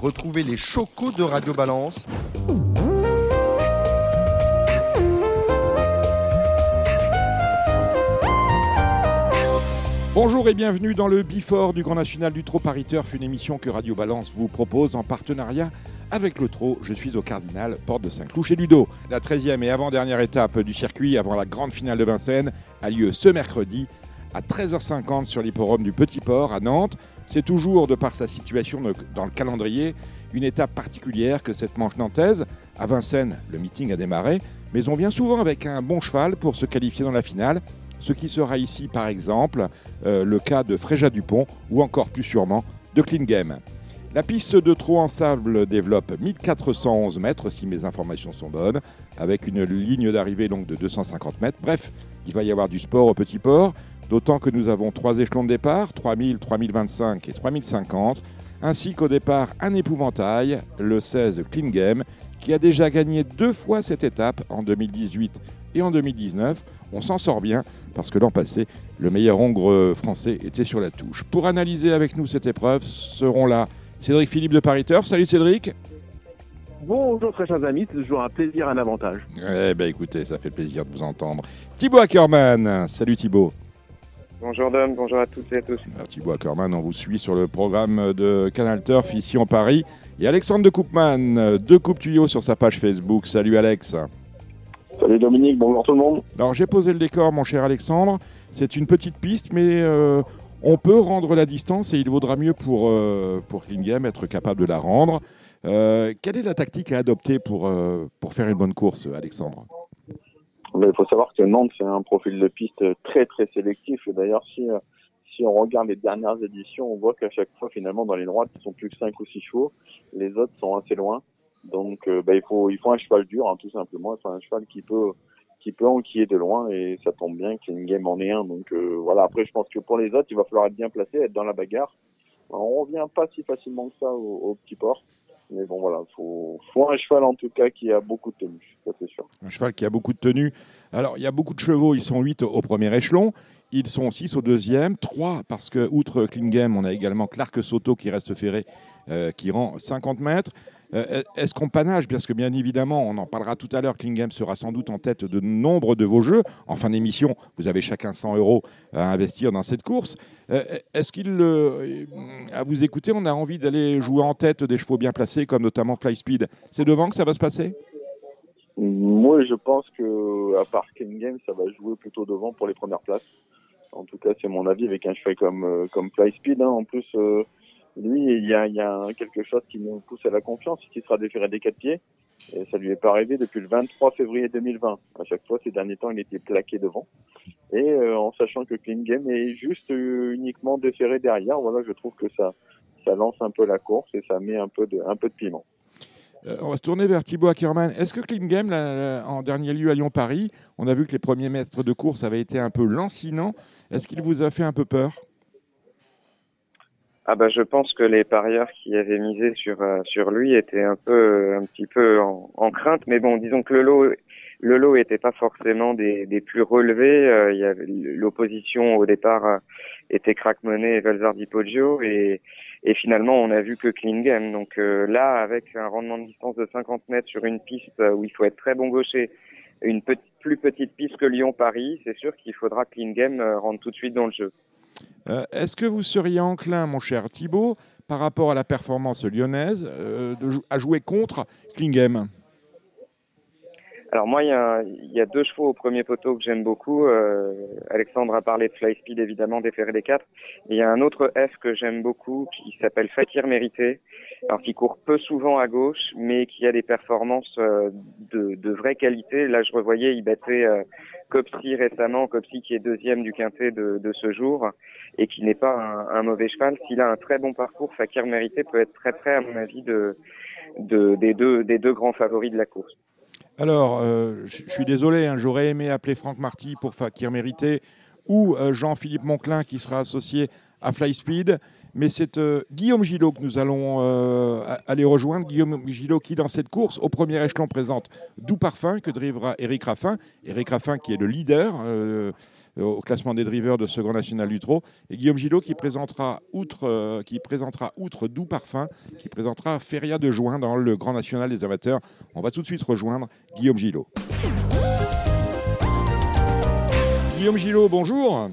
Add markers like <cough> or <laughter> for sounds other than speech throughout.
Retrouvez les chocos de Radio Balance Bonjour et bienvenue dans le Bifort du Grand National du Trot Paris Turf, une émission que Radio Balance vous propose en partenariat avec le Trot. Je suis au Cardinal, porte de Saint-Cloud chez Ludo. La 13e et avant-dernière étape du circuit avant la grande finale de Vincennes a lieu ce mercredi à 13h50 sur l'hipporome du Petit Port à Nantes. C'est toujours, de par sa situation dans le calendrier, une étape particulière que cette manche nantaise. À Vincennes, le meeting a démarré, mais on vient souvent avec un bon cheval pour se qualifier dans la finale ce qui sera ici par exemple euh, le cas de Fréja Dupont ou encore plus sûrement de Clean Game. La piste de trot en sable développe 1411 mètres si mes informations sont bonnes, avec une ligne d'arrivée longue de 250 mètres. Bref, il va y avoir du sport au petit port, d'autant que nous avons trois échelons de départ, 3000, 3025 et 3050, ainsi qu'au départ un épouvantail, le 16 Clean Game, qui a déjà gagné deux fois cette étape en 2018 et en 2019. On s'en sort bien parce que l'an passé, le meilleur hongre français était sur la touche. Pour analyser avec nous cette épreuve seront là Cédric Philippe de Paris Turf. Salut Cédric. Bonjour très chers amis, c'est toujours un plaisir, un avantage. Eh ben écoutez, ça fait plaisir de vous entendre. Thibaut Ackerman, salut Thibaut. Bonjour Dom, bonjour à toutes et à tous. Alors, Thibaut Ackerman, on vous suit sur le programme de Canal Turf ici en Paris. Et Alexandre de Coupman, de Coupe Tuyau sur sa page Facebook. Salut Alex. Salut Dominique, bonjour tout le monde. Alors j'ai posé le décor, mon cher Alexandre. C'est une petite piste, mais euh, on peut rendre la distance et il vaudra mieux pour, euh, pour Klingem être capable de la rendre. Euh, quelle est la tactique à adopter pour, pour faire une bonne course, Alexandre? Il faut savoir que Nantes, c'est un profil de piste très très sélectif. Et d'ailleurs, si, si on regarde les dernières éditions, on voit qu'à chaque fois, finalement, dans les droites, ils sont plus que 5 ou 6 chevaux. Les autres sont assez loin. Donc, euh, bah, il faut il faut un cheval dur, hein, tout simplement. Enfin, un cheval qui peut qui peut enquiller de loin et ça tombe bien qu'il une game en est un. Donc euh, voilà. Après, je pense que pour les autres, il va falloir être bien placé, être dans la bagarre. Alors, on revient pas si facilement que ça au, petit port. Mais bon, voilà, faut, faut un cheval en tout cas qui a beaucoup de tenue, c'est sûr. Un cheval qui a beaucoup de tenue. Alors, il y a beaucoup de chevaux, ils sont 8 au premier échelon. Ils sont 6 au deuxième, 3 parce que, outre Klingem, on a également Clark Soto qui reste ferré, euh, qui rend 50 mètres. Euh, est-ce qu'on panache? Parce que bien évidemment, on en parlera tout à l'heure, Klingem sera sans doute en tête de nombre de vos jeux. En fin d'émission, vous avez chacun 100 euros à investir dans cette course. Euh, est-ce qu'il, euh, à vous écouter, on a envie d'aller jouer en tête des chevaux bien placés, comme notamment Fly Speed? C'est devant que ça va se passer? Moi, je pense que à part Klingem, ça va jouer plutôt devant pour les premières places. En tout cas, c'est mon avis avec un cheval comme, comme Fly Speed. Hein. En plus, lui, il y a, quelque chose qui nous pousse à la confiance, qui sera déféré des quatre pieds. Et ça lui est pas arrivé depuis le 23 février 2020. À chaque fois, ces derniers temps, il était plaqué devant. Et euh, en sachant que Clean Game est juste euh, uniquement déféré derrière, voilà, je trouve que ça, lance un peu la course et ça met un peu de, un peu de piment. Euh, on va se tourner vers Thibaut Ackerman. Est-ce que Clean Game, en dernier lieu à Lyon-Paris, on a vu que les premiers mètres de course avaient été un peu lancinants. Est-ce qu'il vous a fait un peu peur? Ah bah je pense que les parieurs qui avaient misé sur euh, sur lui étaient un peu un petit peu en, en, crainte, mais bon, disons que le lot le lot était pas forcément des, des plus relevés. Euh, il y avait l'opposition au départ euh, était Crackmoney et Valverde Poggio et et finalement on a vu que Klingen. Donc là avec un rendement de distance de 50 mètres sur une piste où il faut être très bon gaucher, une petite, plus petite piste que Lyon-Paris, c'est sûr qu'il faudra Klingen rentre tout de suite dans le jeu. Euh, est-ce que vous seriez enclin, mon cher Thibault, par rapport à la performance lyonnaise, euh, à jouer contre Klingem alors moi, il y, a, deux chevaux au premier poteau que j'aime beaucoup. Euh, Alexandre a parlé de Fly Speed, évidemment, des des 4. Il y a un autre F que j'aime beaucoup qui s'appelle Fakir Mérité, alors qui court peu souvent à gauche, mais qui a des performances de, de vraie qualité. Là, je revoyais, il battait Copsy récemment, Copsy qui est deuxième du quintet de, de ce jour et qui n'est pas un, mauvais cheval. S'il a un très bon parcours, Fakir Mérité peut être très près, à mon avis, de, de, des, deux, des deux grands favoris de la course. Alors, euh, je suis désolé, hein, j'aurais aimé appeler Franck Marty pour Fakir Mérité ou euh, Jean-Philippe Monclin qui sera associé à Fly Speed. Mais c'est euh, Guillaume Gillot que nous allons aller rejoindre. Guillaume Gillot qui, dans cette course, au premier échelon, présente Doux Parfum que drivera Eric Raffin. Eric Raffin qui est le leader. Euh, au classement des drivers de ce Grand National du Trot. Et Guillaume Gillot qui présentera, outre, qui présentera, outre Doux Parfum, qui présentera Feria de Juin dans le Grand National des amateurs. On va tout de suite rejoindre Guillaume Gillot. Guillaume Gillot, bonjour.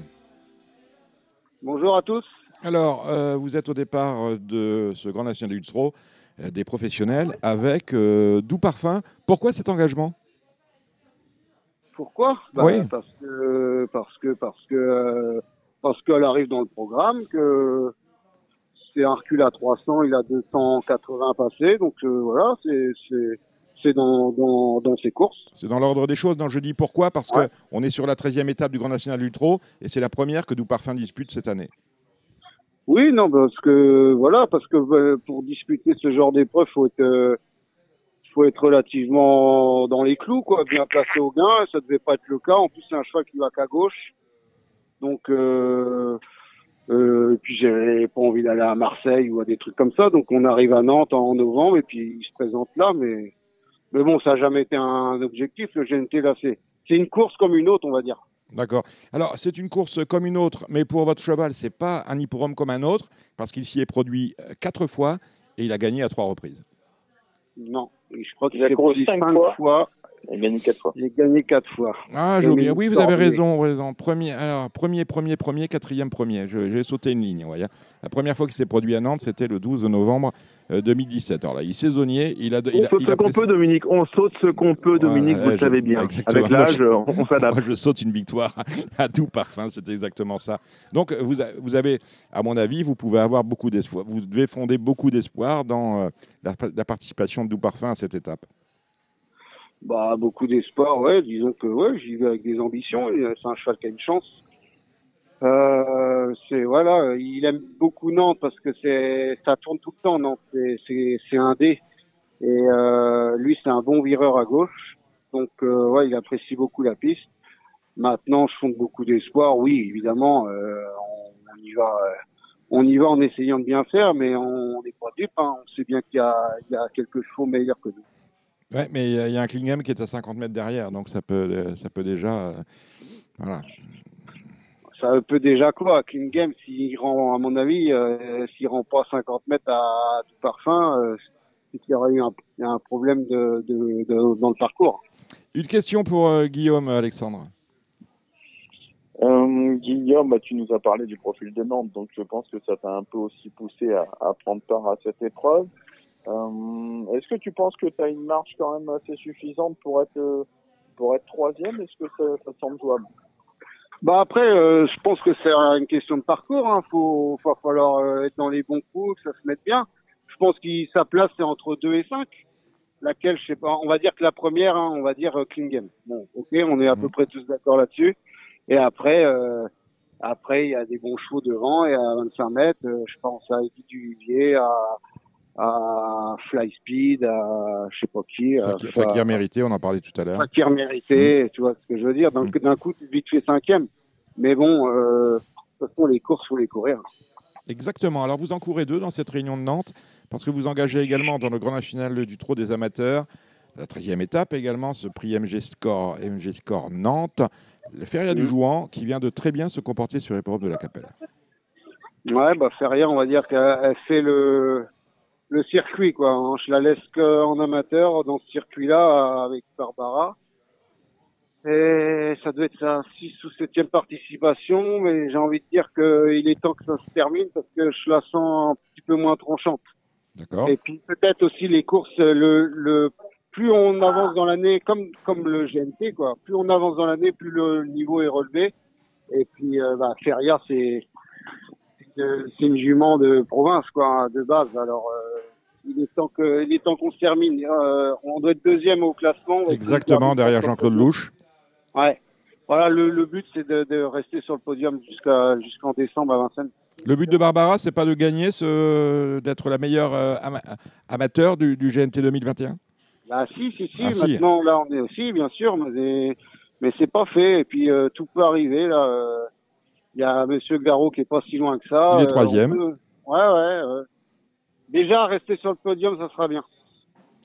Bonjour à tous. Alors, euh, vous êtes au départ de ce Grand National du Trot, euh, des professionnels, avec euh, Doux Parfum. Pourquoi cet engagement? Pourquoi? Bah, Oui. Parce que parce que parce que parce qu'elle arrive dans le programme, que c'est un recul à 300, il a 280 passés, donc euh, voilà, c'est c'est c'est dans, dans, dans ses courses. C'est dans l'ordre des choses. Non, je dis pourquoi? Parce Ouais. qu'on est sur la 13e étape du Grand National Trot et c'est la première que Doux Parfum dispute cette année. Oui, non, parce que voilà, parce que euh, pour disputer ce genre d'épreuve, faut être euh, faut être relativement dans les clous, quoi, bien placé au gain. Ça devait pas être le cas. En plus, c'est un cheval qui va qu'à gauche, donc euh, euh, et puis j'avais pas envie d'aller à Marseille ou à des trucs comme ça. Donc on arrive à Nantes en novembre et puis il se présente là, mais mais bon, ça n'a jamais été un objectif. Le GNT là, c'est une course comme une autre, on va dire. D'accord. Alors, c'est une course comme une autre, mais pour votre cheval, c'est pas un hippodrome comme un autre, parce qu'il s'y est produit euh, quatre fois et il a gagné à trois reprises. Non, je crois qu'il Il a couru produit cinq cinq fois. fois. Il a gagné quatre fois. Il gagné quatre fois. Ah, j'ai oublié. Oui, vous avez raison. raison. Premier, alors, premier, premier, premier, quatrième, premier. J'ai sauté une ligne. voyez. La première fois qu'il s'est produit à Nantes, c'était le 12 novembre euh, 2017. Alors là, il est saisonnier. Il a, il On a- saute il ce qu'on peut, Dominique. On saute ce qu'on peut, Dominique, Ouais, vous le savez bien. <laughs> exactement. Avec l'âge, on, s'adapte. Moi, je saute une victoire <laughs> à tout parfum, c'est exactement ça. Donc, vous avez, à mon avis, vous pouvez avoir beaucoup d'espoir. Vous devez fonder beaucoup d'espoir dans euh, la, la participation de Doux Parfum à cette étape. Bah, beaucoup d'espoir, ouais. Disons que, ouais, j'y vais avec des ambitions. euh, C'est un cheval qui a une chance. Euh, c'est, voilà, il aime beaucoup Nantes parce que c'est, ça tourne tout le temps, Nantes. C'est, c'est, un dé. Et, euh, lui, c'est un bon vireur à gauche. Donc, euh, ouais, il apprécie beaucoup la piste. Maintenant, je fonde beaucoup d'espoir. Oui, évidemment, euh, on, on y va, euh, on y va en essayant de bien faire, mais on n'est pas dupe. Hein. On sait bien qu'il y a, il y a quelques chevaux meilleurs que nous. Ouais, mais il y a- il y a un Klingham qui est à 50 mètres derrière, donc ça peut, euh, ça peut déjà. euh, voilà. ça peut déjà quoi King Game s'il rend à mon avis euh, s'il rend pas 50 mètres à tout parfum euh, c'est qu'il y aurait eu un, il y a un problème de, de, de- dans le parcours Une question pour euh, Guillaume, Alexandre. Euh, Guillaume, bah, tu nous as parlé du profil de Nantes, donc je pense que ça t'a un peu aussi poussé à, à prendre part à cette épreuve. Euh, Est-ce que tu penses que tu as une marge quand même assez suffisante pour être euh, pour être troisième? Est-ce que ça, ça te semble jouable? Bah après euh, je pense que c'est une question de parcours hein. faut va falloir euh, être dans les bons coups que ça se mette bien. Je pense qu'il sa place c'est entre 2 et 5 laquelle je sais pas. On va dire que la première hein, on va dire euh, Clean Game bon ok on est à peu Mhm. près tous d'accord là-dessus. Et après euh, après il y a des bons chevaux devant et à 25 mètres euh, je pense à Eddie Duvivier à à Fly Speed à je sais pas qui Fakir, Fakir mérité, on en parlait tout à l'heure. Fakir mérité, tu vois ce que je veux dire. Donc Mm. d'un coup, tu vite fait cinquième. Mais bon, euh, de toute façon, les courses, faut les courir. Exactement. Alors vous en courez deux dans cette réunion de Nantes, parce que vous engagez également dans le Grand National du Trot des amateurs, la 13e étape également, ce prix MG Score, MG Score Nantes, le Feria du Mhm. Jouan, qui vient de très bien se comporter sur l'épreuve de la Capelle. Ouais, bah Feria, on va dire qu'elle elle fait le le circuit, quoi. Je la laisse que en amateur dans ce circuit-là avec Barbara. Et ça doit être sa 6 ou 7e participation, mais j'ai envie de dire qu'il est temps que ça se termine parce que je la sens un petit peu moins tranchante. D'accord Et puis peut-être aussi les courses, le, le plus on avance dans l'année, comme comme le GNT quoi, plus on avance dans l'année, plus le niveau est relevé. Et puis euh, bah, Feria c'est c'est une- jument de province quoi, de base. Alors euh, il est temps que il est temps qu'on se termine. Euh, on doit être deuxième au classement. Exactement, derrière Jean-Claude Louche. Ouais. Voilà, le, le but c'est de, de rester sur le podium jusqu'à jusqu'en décembre à Vincennes. Le but de Barbara, c'est pas de gagner, ce- d'être la meilleure euh, ama- amateur du, du GNT 2021 Bah si, si, si. Ah, si. Maintenant, là, on est aussi, bien sûr, mais, mais c'est pas fait. Et puis, euh, tout peut arriver. Là, il y a Monsieur Garot qui est pas si loin que ça. Il est Euh, troisième. peut- Ouais, ouais. ouais. Déjà, rester sur le podium, ça sera bien.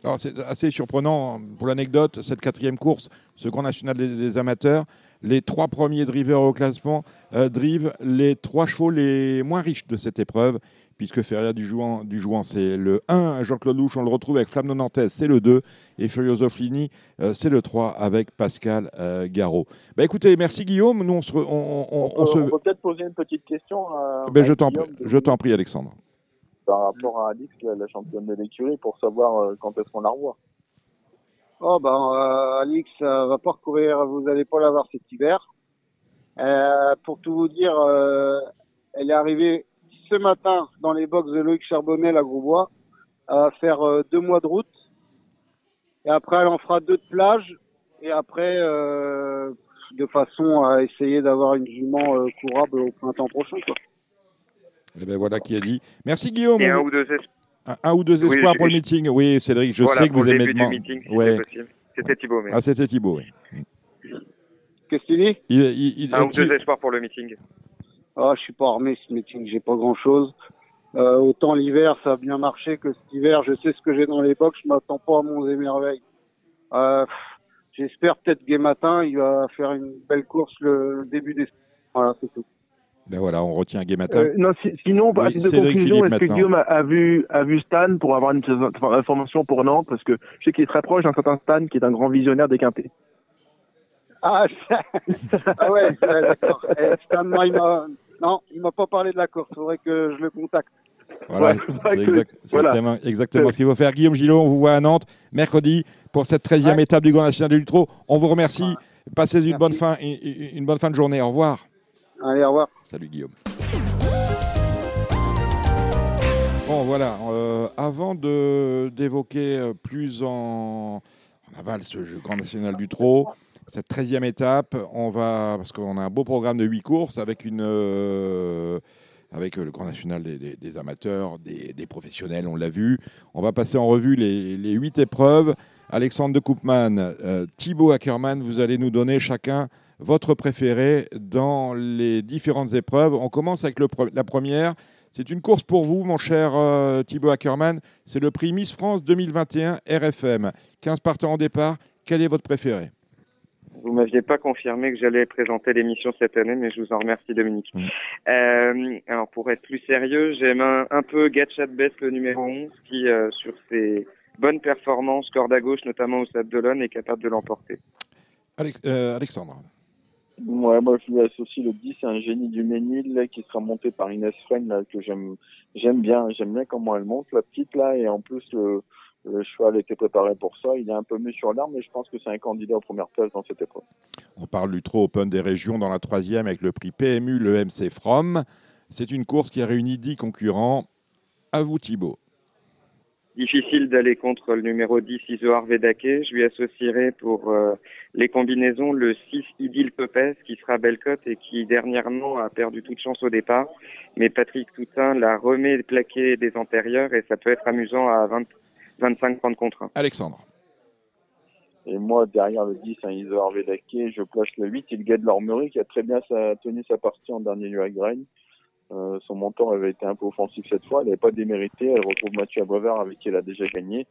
Alors c'est assez surprenant pour l'anecdote, cette quatrième course, ce Grand National des, des amateurs, les trois premiers drivers au classement euh, drivent les trois chevaux les moins riches de cette épreuve, puisque Feria du Jouan, du Jouan c'est le 1, Jean-Claude Louche, on le retrouve avec Flamme Nantes, c'est le 2, et Furioso Flini, euh, c'est le 3 avec Pascal euh, Garot. Bah, écoutez, merci Guillaume, nous on se... on- on- on On, se... peut- peut-être poser une petite question à, Ben, à je t'en prie, de- Alexandre. par rapport à Alix, la, la championne de l'écurie, pour savoir euh, quand est-ce qu'on la revoit. Oh ben, euh, Alix euh, va pas recourir, vous allez pas l'avoir cet hiver. Euh, pour tout vous dire, euh, elle est arrivée ce matin dans les box de Loïc Charbonnet à Grosbois. Elle va faire euh, deux mois de route. Et après, elle en fera deux de plage. Et après, euh, de façon à essayer d'avoir une jument euh, courable au printemps prochain. Quoi. Et ben voilà qui est dit. Merci Guillaume. Et un On- ou deux es- un, un ou deux espoirs pour le meeting. Oui, Cédric, je voilà, sais que vous le aimez demander- meeting, si Ouais. C'était Thibaut, mais Ah, c'était Thibaut, oui. Qu'est-ce que tu dis? Il, il- il- un ou tu- deux espoirs pour le meeting. Ah, je suis pas armé ce meeting, j'ai pas grand chose. Euh, autant l'hiver, ça a bien marché que cet hiver, je sais ce que j'ai dans les box, je m'attends pas à mon émerveil. Euh, J'espère peut-être Gay Matin, il va faire une belle course le début des. Voilà, c'est tout. Ben voilà, on retient Gay Matin. Euh, non, si- sinon, Oui, à titre de Cédric conclusion, est-ce que. Guillaume a, a vu, a vu Stan pour avoir une information pour Nantes? Parce que je sais qu'il est très proche d'un certain Stan qui est un grand visionnaire des quintés. Ah, <laughs> ah ouais, ouais, d'accord. Eh, Stan, moi, il m'a. Non, il m'a pas parlé de la course, faudrait que je le contacte. Voilà, Ouais, c'est exact- voilà. exactement ce qu'il faut faire. Guillaume Gillot, on vous voit à Nantes mercredi pour cette 13e Ouais. étape du Grand National de Lutro. On vous remercie. Passez une Merci. bonne, fin, une, une bonne fin de journée. Au revoir. Allez, au revoir. Salut Guillaume. Bon voilà, euh, avant d'évoquer euh, plus en, aval ce jeu Grand National du Trot, cette 13e étape, on va, parce qu'on a un beau programme de 8 courses avec euh, le Grand National des, amateurs, des, professionnels, on l'a vu. On va passer en revue les, les 8 épreuves. Alexandre de Koopman, Thibaut Ackermann, vous allez nous donner chacun votre préféré dans les différentes épreuves. On commence avec le la première. C'est une course pour vous, mon cher euh, Thibaut Ackermann. C'est le prix Miss France 2021 RFM. 15 partants en départ. Quel est votre préféré? Vous m'aviez pas confirmé que j'allais présenter l'émission cette année, mais je vous en remercie, Dominique. Mm. Euh, alors, pour être plus sérieux, j'aime un, un peu Gatchat Best, le numéro 11, qui, euh, sur ses bonnes performances, corde à gauche, notamment au Stade de l'One, est capable de l'emporter. Alex- euh, Alexandre. Ouais, moi je lui associe le 10, c'est un génie du Ménil qui sera monté par Inès Fren que j'aime j'aime bien, j'aime bien comment elle monte la petite là et en plus le, cheval était préparé pour ça, il est un peu mieux sur l'arme mais je pense que c'est un candidat aux premières places dans cette épreuve. On parle du Trot Open des régions dans la troisième avec le prix PMU, le MC From. C'est une course qui a réuni 10 concurrents. À vous Thibaut. Difficile d'aller contre le numéro 10, Isoar Vedake. Je lui associerai pour euh, les combinaisons le 6, Idil Popes, qui sera belle cote et qui dernièrement a perdu toute chance au départ. Mais Patrick Toutin la remet plaqué des antérieurs et ça peut être amusant à 20, 25-30 contre 1. Alexandre. Et moi derrière le 10, un Iso Arvedake, je place le 8, il gagne l'Ormerie qui a très bien sa, tenu sa partie en dernier lieu à Graine. Euh, son montant avait été un peu offensif cette fois, elle n'avait pas démérité, elle retrouve Mathieu Abrevard avec qui elle a déjà gagné.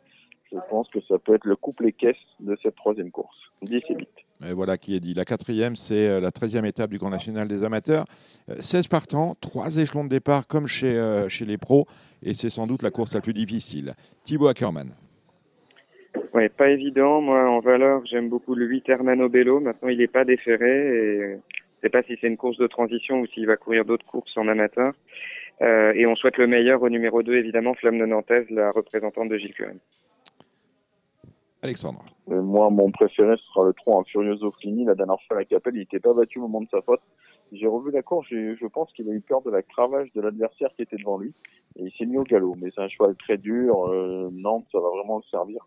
Je pense que ça peut être le couple et caisse de cette troisième course. 10 et 8. Et voilà qui est dit. La quatrième, c'est euh, la treizième étape du Grand National des amateurs. Euh, 16 partants, trois échelons de départ comme chez, euh, chez les pros. Et c'est sans doute la course la plus difficile. Thibaut Ackermann. Ouais, pas évident. Moi, en valeur, j'aime beaucoup le 8 Hernano Bello. Maintenant, il n'est pas déféré et sais pas si c'est une course de transition ou s'il va courir d'autres courses en amateur. Euh, et on souhaite le meilleur au numéro 2, évidemment, Flamme de Nantes, la représentante de Gilles Curren. Alexandre. Et moi, mon préféré, ce sera le 3 en Furioso Fini. La dernière fois à la Capelle, il n'était pas battu au moment de sa faute. J'ai revu la course, je pense qu'il a eu peur de la cravache de l'adversaire qui était devant lui. Et il s'est mis au galop. Mais c'est un cheval très dur. Euh, Nantes, ça va vraiment le servir.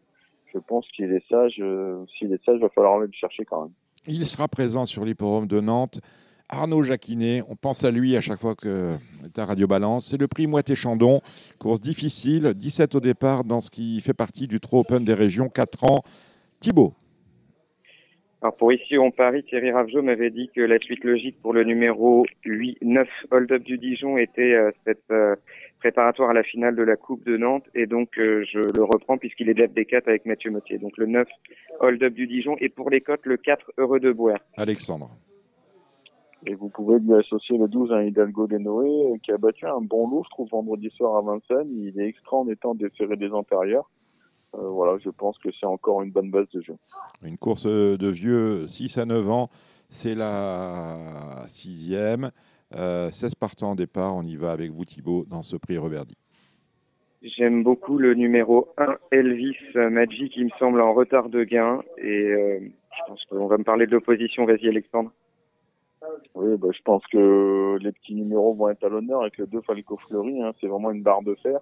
Je pense qu'il est sage. euh, S'il est sage, il va falloir aller le chercher quand même. Il sera présent sur l'hipporome de Nantes. Arnaud Jacquinet, on pense à lui à chaque fois que à Radio Balance. C'est le prix Moité Chandon, course difficile, 17 au départ dans ce qui fait partie du Trot Open des régions, 4 ans. Thibaut. Alors pour ici on Paris, Thierry Ravgeot m'avait dit que la suite logique pour le numéro 8, 9 Hold Up du Dijon était euh, cette euh, préparatoire à la finale de la Coupe de Nantes et donc je le reprends puisqu'il est def des 4 avec Mathieu Mottier. Donc le 9 Hold Up du Dijon et pour les cotes le 4 Heureux de Boer. Alexandre. Et vous pouvez lui associer le 12 à Hidalgo de Noé, qui a battu un bon loup, je trouve, vendredi soir à Vincennes. Il est extra en étant déféré des antérieurs. Euh, voilà, je pense que c'est encore une bonne base de jeu. Une course de vieux, 6 à 9 ans, c'est la sixième. Euh, 16 partants au départ, on y va avec vous Thibaut dans ce prix Roberti. J'aime beaucoup le numéro 1, Elvis Magic, qui me semble en retard de gain. Et euh, je pense qu'on va me parler de l'opposition. Vas-y Alexandre. Oui, bah, je pense que les petits numéros vont être à l'honneur avec le 2 Falco Fleury. Hein, c'est vraiment une barre de fer.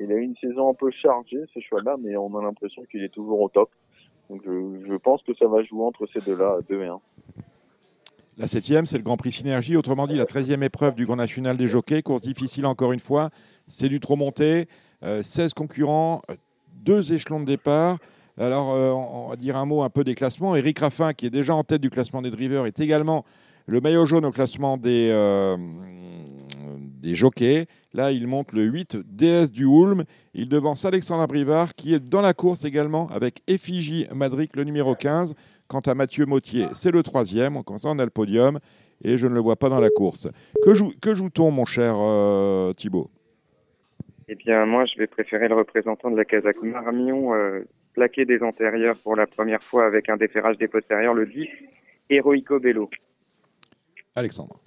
Il a eu une saison un peu chargée, ce choix-là, mais on a l'impression qu'il est toujours au top. Donc je, je, pense que ça va jouer entre ces deux-là, 2 et 1. La septième, c'est le Grand Prix Synergie, autrement dit la 13e épreuve du Grand National des Jockeys. Course difficile encore une fois, c'est du trop monté. Euh, 16 concurrents, deux échelons de départ. Alors, euh, on va dire un mot un peu des classements. Eric Raffin, qui est déjà en tête du classement des drivers, est également le maillot jaune au classement des, euh, jockeys. Là, il monte le 8 DS du Hulme. Il devance Alexandre Brivard, qui est dans la course également avec Effigie Madric, le numéro 15. Quant à Mathieu Mautier, c'est le troisième. Comme ça, on a le podium et je ne le vois pas dans la course. Que, joue, que joue-t-on, mon cher euh, Thibault Eh bien, moi, je vais préférer le représentant de la Kazakh Marmion, euh, plaqué des antérieurs pour la première fois avec un déferrage des postérieurs, le 10, Heroico Bello. Alexandre.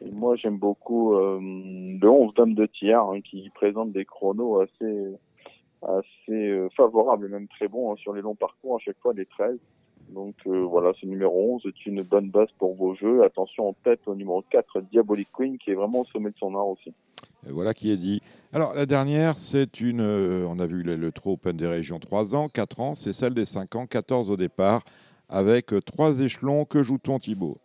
Et moi, j'aime beaucoup euh, le 11 Dame de tiers hein, qui présente des chronos assez, assez euh, favorables, même très bons hein, sur les longs parcours, à chaque fois les 13. Donc euh, voilà, ce numéro 11 est une bonne base pour vos jeux. Attention en tête au numéro 4, Diabolic Queen, qui est vraiment au sommet de son art aussi. Et voilà qui est dit. Alors la dernière, c'est une, euh, on a vu le, le Trop Open des régions 3 ans, 4 ans, c'est celle des 5 ans, 14 au départ, avec trois échelons. Que joue-t-on Thibaut?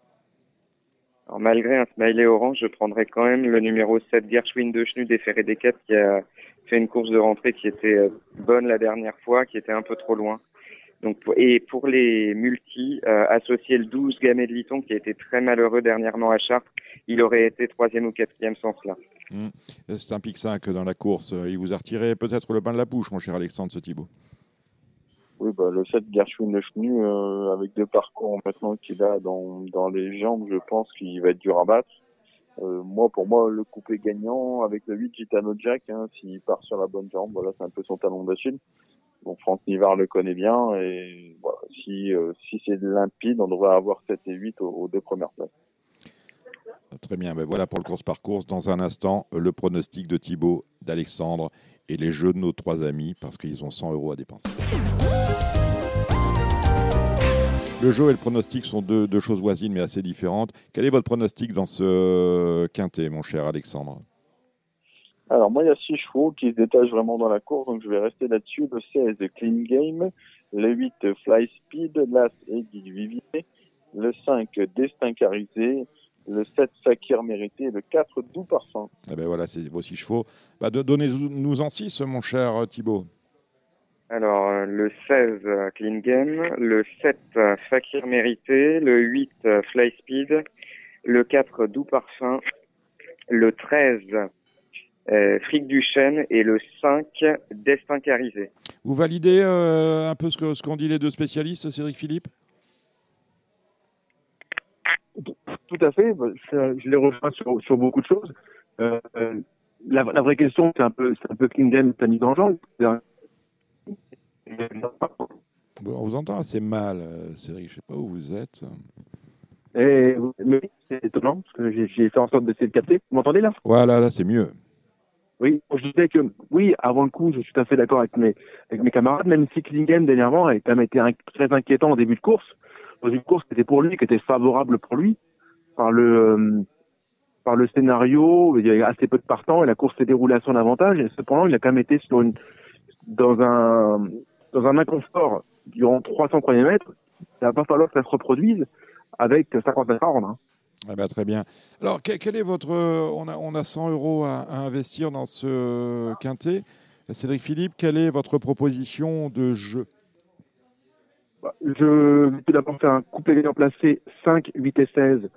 Alors, malgré un smiley orange, je prendrais quand même le numéro 7, Gershwin de Chenu des Ferré des 4, qui a fait une course de rentrée qui était bonne la dernière fois, qui était un peu trop loin. Donc, et pour les multis, euh, associer le 12 Gamay de Liton, qui a été très malheureux dernièrement à Chartres, il aurait été troisième ou quatrième sans cela. Mmh. C'est un pic 5 dans la course. Il vous a retiré peut-être le bain de la bouche, mon cher Alexandre, ce Thibaut. Oui, bah, le 7 Gershwin de Chenu, euh, avec deux parcours maintenant qu'il a dans, dans les jambes, je pense qu'il va être dur à battre. Euh, moi, pour moi, le coupé gagnant avec le 8 Gitano Jack, hein, s'il part sur la bonne jambe, voilà, c'est un peu son talon d'Achille. Donc Franck Nivard le connaît bien et voilà, si, euh, si c'est limpide, on devrait avoir 7 et 8 aux, deux premières places. Très bien, ben voilà pour le course par course. Dans un instant, le pronostic de Thibaut, d'Alexandre et les jeux de nos trois amis parce qu'ils ont 100 euros à dépenser. Le jeu et le pronostic sont deux, deux, choses voisines mais assez différentes. Quel est votre pronostic dans ce quintet, mon cher Alexandre? Alors moi, il y a six chevaux qui se détachent vraiment dans la course, donc je vais rester là-dessus. Le 16, Clean Game. Le 8, Fly Speed. L'As, Eddie Vivier. Le 5, Destin Carisé. Le 7, Fakir Mérité. Et le 4, Doux Parfum. Eh ben voilà, c'est vos six chevaux. Bah, Donnez-nous en six, mon cher Thibault. Alors, euh, le 16, euh, Clean Game, le 7, euh, Fakir Mérité, le 8, Fly Speed, le 4, Doux Parfum, le 13, euh, Fric du Chêne et le 5, Destin Carisé. Vous validez euh, un peu ce qu'ont ce qu dit les deux spécialistes, Cédric Philippe? Tout à fait, je, je les rejoins sur, sur, beaucoup de choses. Euh, la, la, vraie question, c'est un peu, c'est un peu Game, Tani Dangean. Bon, on vous entend assez mal, euh, Cédric. Je ne sais pas où vous êtes. Et, mais c'est étonnant, parce que j'ai fait en sorte d'essayer de capter. Vous m'entendez là? Voilà, là, c'est mieux. Oui, je disais que, oui, avant le coup, je suis tout à fait d'accord avec mes, avec mes camarades, même si Klingen, dernièrement, a quand même été très inquiétant au début de course, dans une course qui était pour lui, qui était favorable pour lui, par le, euh, par le scénario, il y avait assez peu de partants et la course s'est déroulée à son avantage, et cependant, il a quand même été sur une, dans un, dans un inconfort durant 300 premiers mètres, il va pas falloir que ça se reproduise avec 50 mètres à rendre. Hein. Ah ben, très bien. Alors, quel est votre. On a, on a 100 euros à, à, investir dans ce quintet. Cédric Philippe, quelle est votre proposition de jeu? Bah, Je vais tout d'abord faire un couplet gagnant placé 5, 8 et 16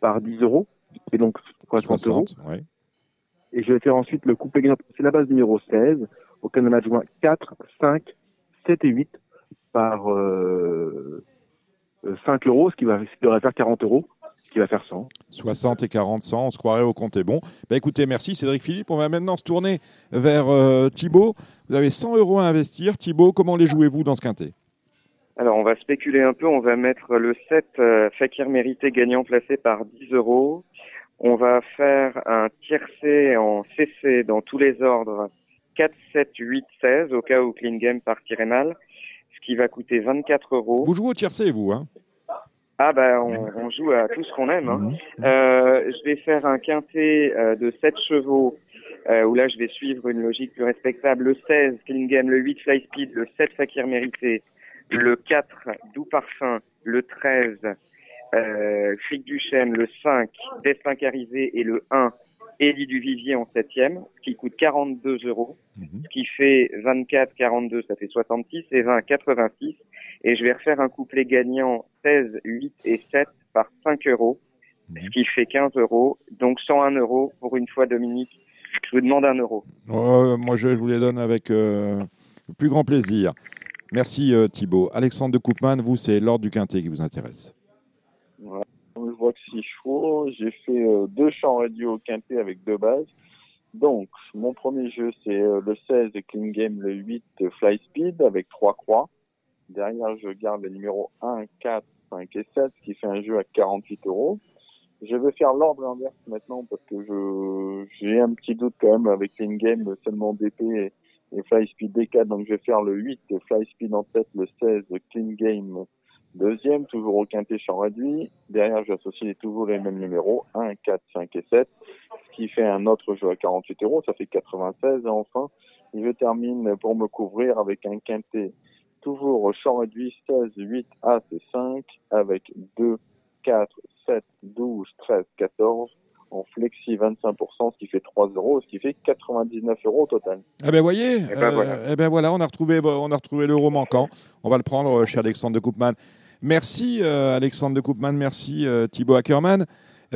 par 10 euros. Et donc 60, 60 euros. Ouais. Et je vais faire ensuite le couplet gagnant. C'est la base numéro 16, au canal adjoint 4, 5, 7 et 8 par euh, 5 euros, ce qui, va, ce qui devrait faire 40 euros, qui va faire 100. 60 et 40, 100, on se croirait au compte est bon. Bah, écoutez, merci Cédric Philippe. On va maintenant se tourner vers euh, Thibaut. Vous avez 100 euros à investir. Thibaut, comment les jouez-vous dans ce quintet? Alors, on va spéculer un peu. On va mettre le 7 euh, Fakir mérité gagnant placé par 10 euros. On va faire un tiercé en CC dans tous les ordres 4, 7, 8, 16 au cas où Clean Game partirait mal, ce qui va coûter 24 euros. Vous jouez au tiercé, vous hein? Ah bah on, on joue à tout ce qu'on aime. Hein. Euh, je vais faire un quintet euh, de 7 chevaux euh, où là je vais suivre une logique plus respectable. Le 16 Clean Game, le 8 Fly Speed, le 7 Fakir mérité, le 4 Doux Parfum, le 13 euh, Fric du Chêne, le 5 Destin Carisé. Et le 1 Élie du Vivier en septième, qui coûte 42 euros, Mhm. ce qui fait 24, 42, ça fait 66 et 20, 86. Et je vais refaire un couplet gagnant 16, 8 et 7 par 5 euros, Mhm. ce qui fait 15 euros. Donc 101 euros pour une fois, Dominique. Je vous demande un euro. Euh, Moi, je vous les donne avec euh, le plus grand plaisir. Merci euh, Thibaut. Alexandre de Koopman, vous, c'est l'ordre du quintet qui vous intéresse. Voilà. Je vois que six chevaux. J'ai fait euh, deux champs radio au quintet avec deux bases. Donc, mon premier jeu, c'est euh, le 16 de Clean Game, le 8 de Fly Speed avec trois croix. Derrière, je garde les numéros 1, 4, 5 et 7, ce qui fait un jeu à 48 euros. Je vais faire l'ordre inverse maintenant parce que je j'ai un petit doute quand même avec Clean Game, seulement DP et, et Fly Speed D4. Donc, je vais faire le 8 de Fly Speed en tête, le 16 de Clean Game Deuxième, toujours au quintet champ réduit. Derrière, j'associe toujours les mêmes numéros, 1, 4, 5 et 7, ce qui fait un autre jeu à 48 euros, ça fait 96. Et enfin, je termine pour me couvrir avec un quintet toujours au champ réduit, 16, 8, As et 5, avec 2, 4, 7, 12, 13, 14, en flexi 25%, ce qui fait 3 euros, ce qui fait 99 euros au total. Eh ben voyez, Eh ben, voilà. eh ben voilà, on a retrouvé, on a retrouvé l'euro manquant. On va le prendre euh, chez Alexandre de Koopman. Merci euh, Alexandre de Koopman, merci euh, Thibaut Ackerman,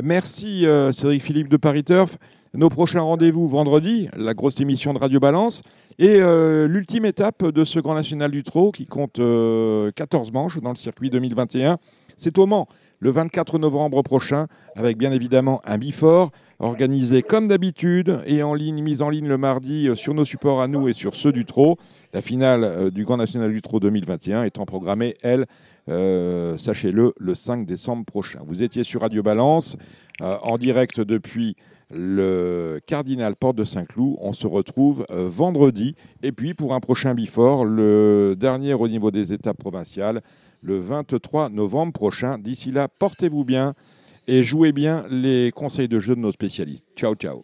merci euh, Cédric Philippe de Paris Turf. Nos prochains rendez-vous vendredi, la grosse émission de Radio Balance et l'ultime étape de ce Grand National du Trot qui compte euh, 14 manches dans le circuit 2021. C'est au Mans le 24 novembre prochain avec bien évidemment un bifort organisé comme d'habitude et en ligne, mise en ligne le mardi euh, sur nos supports à nous et sur ceux du Trot. La finale euh, du Grand National du Trot 2021 étant programmée, elle, euh, sachez-le, le 5 décembre prochain. Vous étiez sur Radio Balance en direct depuis le Cardinal Porte de Saint-Cloud. On se retrouve vendredi et puis pour un prochain bifort, le dernier au niveau des étapes provinciales, le 23 novembre prochain. D'ici là, portez-vous bien et jouez bien les conseils de jeu de nos spécialistes. Ciao, ciao.